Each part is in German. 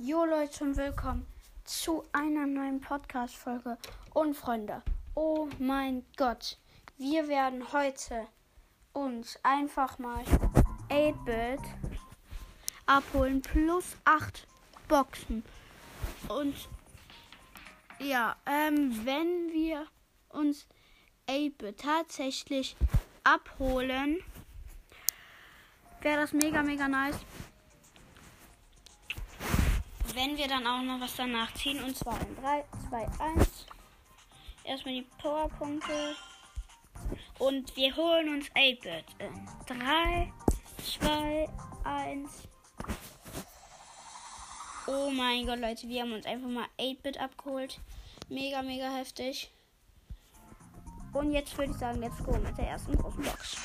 Jo Leute und willkommen zu einer neuen Podcast-Folge. Und Freunde, oh mein Gott, wir werden heute uns einfach mal 8-Bit abholen plus 8 Boxen. Und ja, ähm, wenn wir uns 8-Bit tatsächlich abholen, wäre das mega, mega nice wenn wir dann auch noch was danach ziehen. Und zwar in 3, 2, 1. Erstmal die Powerpunkte. Und wir holen uns 8-Bit in 3, 2, 1. Oh mein Gott, Leute, wir haben uns einfach mal 8-Bit abgeholt. Mega, mega heftig. Und jetzt würde ich sagen, let's go mit der ersten großen Box.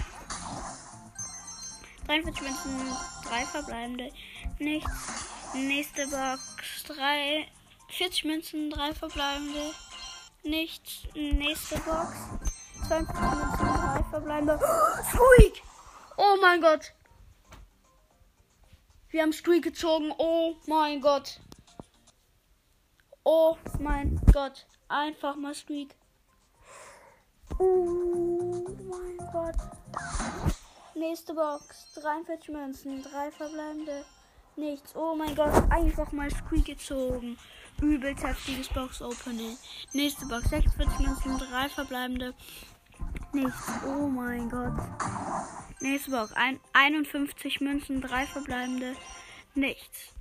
43 Münzen, 3 verbleibende, nichts. Nächste Box. 3. 40 Münzen, 3 verbleibende. Nichts. Nächste Box. 20 Münzen, 3 verbleibende. Squeak! Oh mein Gott! Wir haben Squeak gezogen. Oh mein Gott. Oh mein Gott. Einfach mal Squeak. Oh mein Gott. Nächste Box. 43 Münzen, 3 verbleibende. Nichts. Oh mein Gott, einfach mal Squeak gezogen. Übelst heftiges Box-Opening. Nächste Box, 46 Münzen, 3 verbleibende. Nichts. Oh mein Gott. Nächste Box, ein, 51 Münzen, 3 verbleibende. Nichts.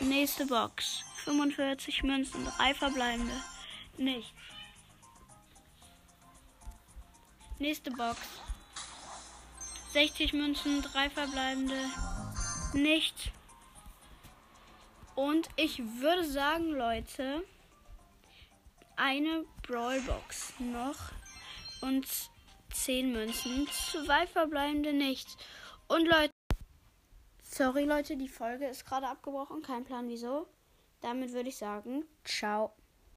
Nächste Box, 45 Münzen, 3 verbleibende. Nichts. Nächste Box. 60 Münzen, 3 verbleibende. Nichts. Und ich würde sagen, Leute, eine Brawlbox noch und 10 Münzen, zwei verbleibende nichts. Und Leute, sorry Leute, die Folge ist gerade abgebrochen, kein Plan wieso. Damit würde ich sagen, ciao.